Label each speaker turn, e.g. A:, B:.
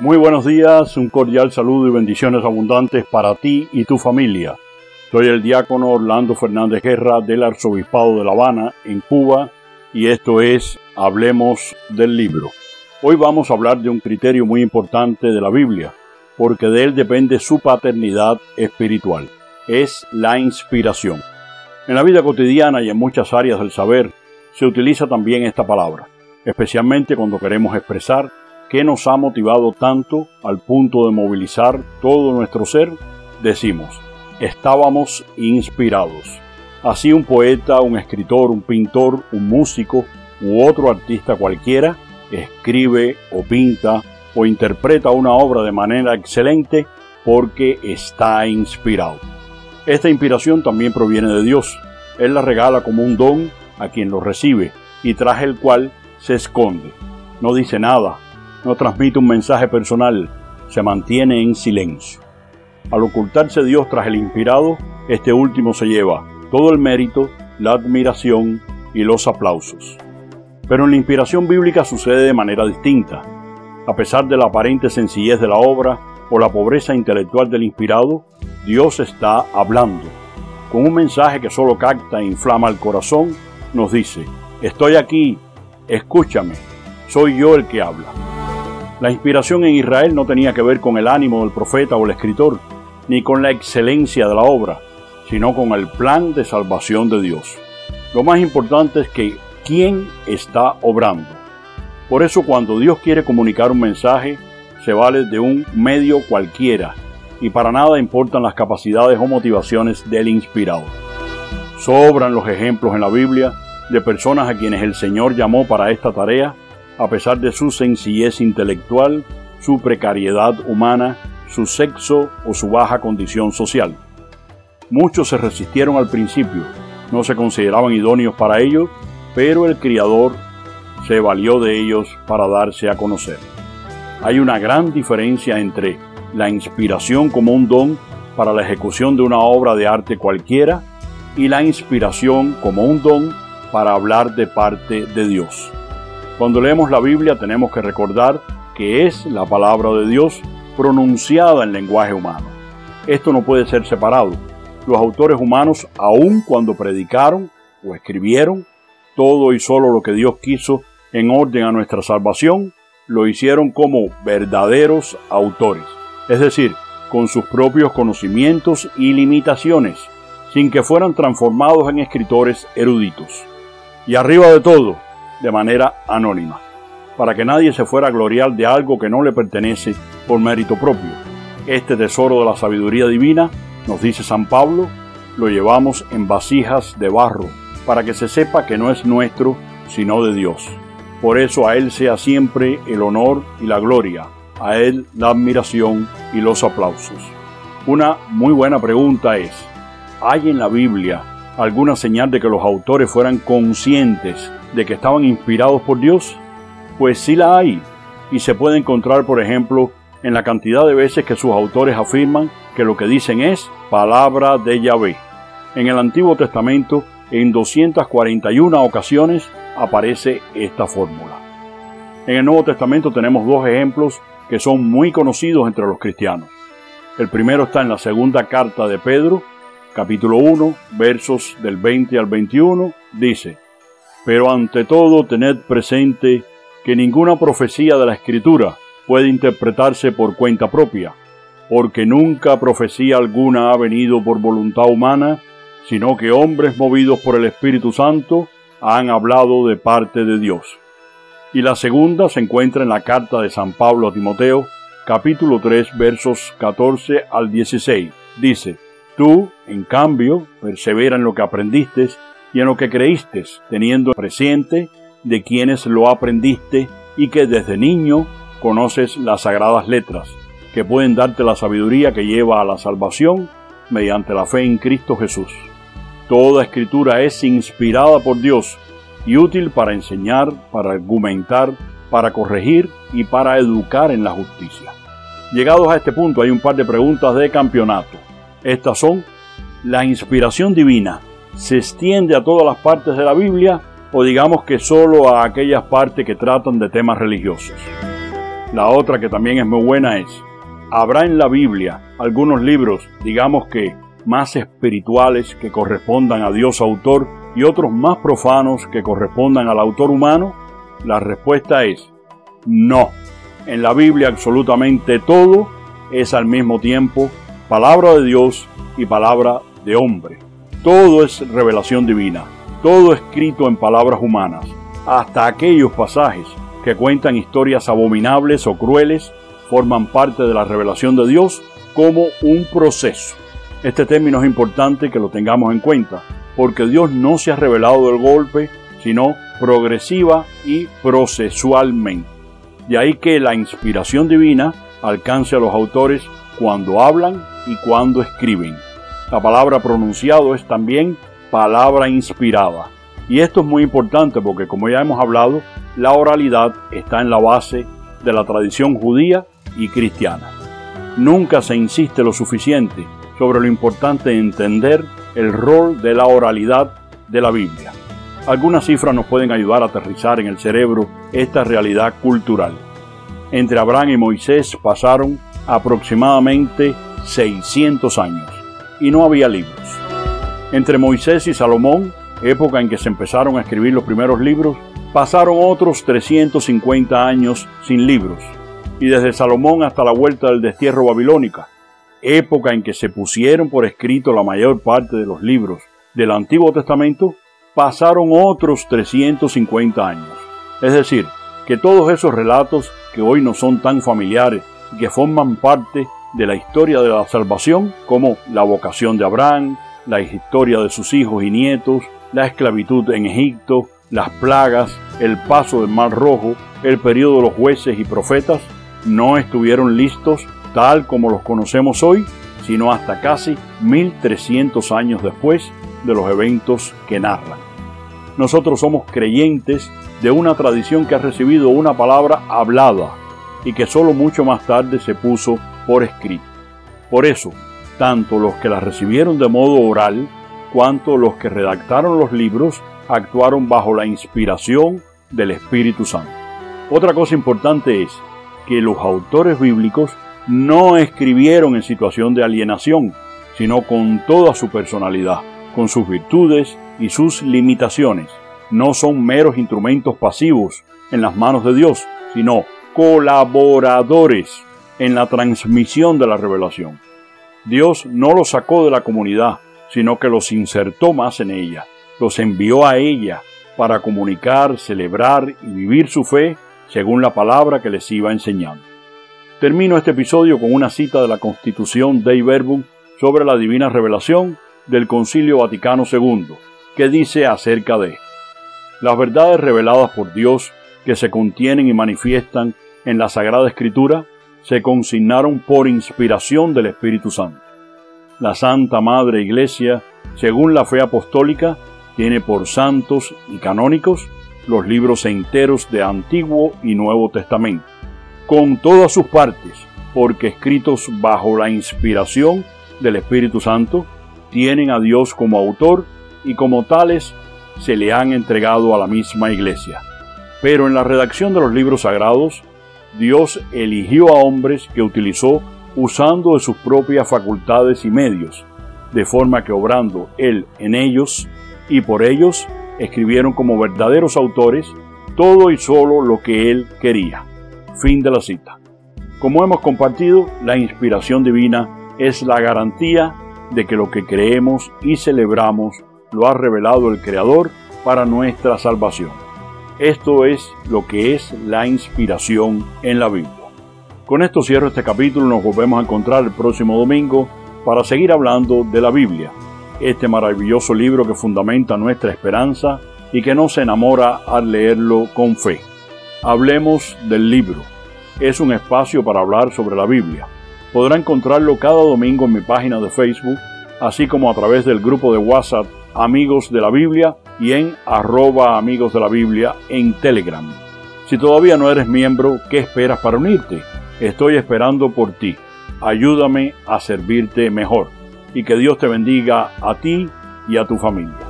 A: Muy buenos días, un cordial saludo y bendiciones abundantes para ti y tu familia. Soy el diácono Orlando Fernández Guerra del Arzobispado de La Habana, en Cuba, y esto es Hablemos del libro. Hoy vamos a hablar de un criterio muy importante de la Biblia, porque de él depende su paternidad espiritual. Es la inspiración. En la vida cotidiana y en muchas áreas del saber se utiliza también esta palabra, especialmente cuando queremos expresar qué nos ha motivado tanto al punto de movilizar todo nuestro ser, decimos, estábamos inspirados. Así un poeta, un escritor, un pintor, un músico u otro artista cualquiera escribe o pinta o interpreta una obra de manera excelente porque está inspirado. Esta inspiración también proviene de Dios. Él la regala como un don a quien lo recibe y tras el cual se esconde. No dice nada, no transmite un mensaje personal, se mantiene en silencio. Al ocultarse Dios tras el inspirado, este último se lleva todo el mérito, la admiración y los aplausos. Pero en la inspiración bíblica sucede de manera distinta. A pesar de la aparente sencillez de la obra o la pobreza intelectual del inspirado, Dios está hablando. Con un mensaje que solo capta e inflama el corazón, nos dice, estoy aquí, escúchame, soy yo el que habla. La inspiración en Israel no tenía que ver con el ánimo del profeta o el escritor, ni con la excelencia de la obra, sino con el plan de salvación de Dios. Lo más importante es que quién está obrando. Por eso cuando Dios quiere comunicar un mensaje, se vale de un medio cualquiera y para nada importan las capacidades o motivaciones del inspirado. Sobran los ejemplos en la Biblia de personas a quienes el Señor llamó para esta tarea, a pesar de su sencillez intelectual, su precariedad humana, su sexo o su baja condición social. Muchos se resistieron al principio, no se consideraban idóneos para ello, pero el Criador se valió de ellos para darse a conocer. Hay una gran diferencia entre la inspiración como un don para la ejecución de una obra de arte cualquiera y la inspiración como un don para hablar de parte de Dios. Cuando leemos la Biblia tenemos que recordar que es la palabra de Dios pronunciada en lenguaje humano. Esto no puede ser separado. Los autores humanos, aun cuando predicaron o escribieron todo y solo lo que Dios quiso en orden a nuestra salvación, lo hicieron como verdaderos autores, es decir, con sus propios conocimientos y limitaciones, sin que fueran transformados en escritores eruditos. Y arriba de todo, de manera anónima, para que nadie se fuera a gloriar de algo que no le pertenece por mérito propio. Este tesoro de la sabiduría divina, nos dice San Pablo, lo llevamos en vasijas de barro, para que se sepa que no es nuestro, sino de Dios. Por eso a Él sea siempre el honor y la gloria, a Él la admiración y los aplausos. Una muy buena pregunta es, ¿hay en la Biblia alguna señal de que los autores fueran conscientes de que estaban inspirados por Dios? Pues sí la hay, y se puede encontrar, por ejemplo, en la cantidad de veces que sus autores afirman que lo que dicen es palabra de Yahvé. En el Antiguo Testamento, en 241 ocasiones aparece esta fórmula. En el Nuevo Testamento tenemos dos ejemplos que son muy conocidos entre los cristianos. El primero está en la segunda carta de Pedro, capítulo 1, versos del 20 al 21, dice, Pero ante todo tened presente que ninguna profecía de la Escritura puede interpretarse por cuenta propia, porque nunca profecía alguna ha venido por voluntad humana, sino que hombres movidos por el Espíritu Santo han hablado de parte de Dios. Y la segunda se encuentra en la carta de San Pablo a Timoteo, capítulo 3, versos 14 al 16. Dice, Tú, en cambio, persevera en lo que aprendiste y en lo que creíste, teniendo presente de quienes lo aprendiste y que desde niño conoces las sagradas letras, que pueden darte la sabiduría que lleva a la salvación mediante la fe en Cristo Jesús. Toda escritura es inspirada por Dios y útil para enseñar, para argumentar, para corregir y para educar en la justicia. Llegados a este punto hay un par de preguntas de campeonato. Estas son, ¿la inspiración divina se extiende a todas las partes de la Biblia o digamos que solo a aquellas partes que tratan de temas religiosos? La otra que también es muy buena es, habrá en la Biblia algunos libros, digamos que más espirituales que correspondan a Dios autor y otros más profanos que correspondan al autor humano? La respuesta es no. En la Biblia absolutamente todo es al mismo tiempo palabra de Dios y palabra de hombre. Todo es revelación divina, todo escrito en palabras humanas, hasta aquellos pasajes que cuentan historias abominables o crueles forman parte de la revelación de Dios como un proceso. Este término es importante que lo tengamos en cuenta, porque Dios no se ha revelado del golpe, sino progresiva y procesualmente. De ahí que la inspiración divina alcance a los autores cuando hablan y cuando escriben. La palabra pronunciado es también palabra inspirada. Y esto es muy importante porque, como ya hemos hablado, la oralidad está en la base de la tradición judía y cristiana. Nunca se insiste lo suficiente sobre lo importante de entender el rol de la oralidad de la Biblia. Algunas cifras nos pueden ayudar a aterrizar en el cerebro esta realidad cultural. Entre Abraham y Moisés pasaron aproximadamente 600 años y no había libros. Entre Moisés y Salomón, época en que se empezaron a escribir los primeros libros, pasaron otros 350 años sin libros. Y desde Salomón hasta la vuelta del destierro babilónica, época en que se pusieron por escrito la mayor parte de los libros del Antiguo Testamento, pasaron otros 350 años. Es decir, que todos esos relatos que hoy no son tan familiares y que forman parte de la historia de la salvación, como la vocación de Abraham, la historia de sus hijos y nietos, la esclavitud en Egipto, las plagas, el paso del Mar Rojo, el periodo de los jueces y profetas, no estuvieron listos tal como los conocemos hoy, sino hasta casi 1300 años después de los eventos que narran. Nosotros somos creyentes de una tradición que ha recibido una palabra hablada y que solo mucho más tarde se puso por escrito. Por eso, tanto los que la recibieron de modo oral, cuanto los que redactaron los libros actuaron bajo la inspiración del Espíritu Santo. Otra cosa importante es que los autores bíblicos no escribieron en situación de alienación, sino con toda su personalidad con sus virtudes y sus limitaciones. No son meros instrumentos pasivos en las manos de Dios, sino colaboradores en la transmisión de la revelación. Dios no los sacó de la comunidad, sino que los insertó más en ella, los envió a ella para comunicar, celebrar y vivir su fe según la palabra que les iba enseñando. Termino este episodio con una cita de la Constitución Dei Verbum sobre la divina revelación del Concilio Vaticano II, que dice acerca de las verdades reveladas por Dios que se contienen y manifiestan en la Sagrada Escritura se consignaron por inspiración del Espíritu Santo. La Santa Madre Iglesia, según la fe apostólica, tiene por santos y canónicos los libros enteros de Antiguo y Nuevo Testamento, con todas sus partes, porque escritos bajo la inspiración del Espíritu Santo, tienen a Dios como autor y como tales se le han entregado a la misma iglesia. Pero en la redacción de los libros sagrados, Dios eligió a hombres que utilizó usando de sus propias facultades y medios, de forma que obrando Él en ellos y por ellos, escribieron como verdaderos autores todo y solo lo que Él quería. Fin de la cita. Como hemos compartido, la inspiración divina es la garantía de que lo que creemos y celebramos lo ha revelado el Creador para nuestra salvación. Esto es lo que es la inspiración en la Biblia. Con esto cierro este capítulo, nos volvemos a encontrar el próximo domingo para seguir hablando de la Biblia, este maravilloso libro que fundamenta nuestra esperanza y que nos enamora al leerlo con fe. Hablemos del libro. Es un espacio para hablar sobre la Biblia podrá encontrarlo cada domingo en mi página de Facebook, así como a través del grupo de WhatsApp Amigos de la Biblia y en arroba amigos de la Biblia en Telegram. Si todavía no eres miembro, ¿qué esperas para unirte? Estoy esperando por ti. Ayúdame a servirte mejor y que Dios te bendiga a ti y a tu familia.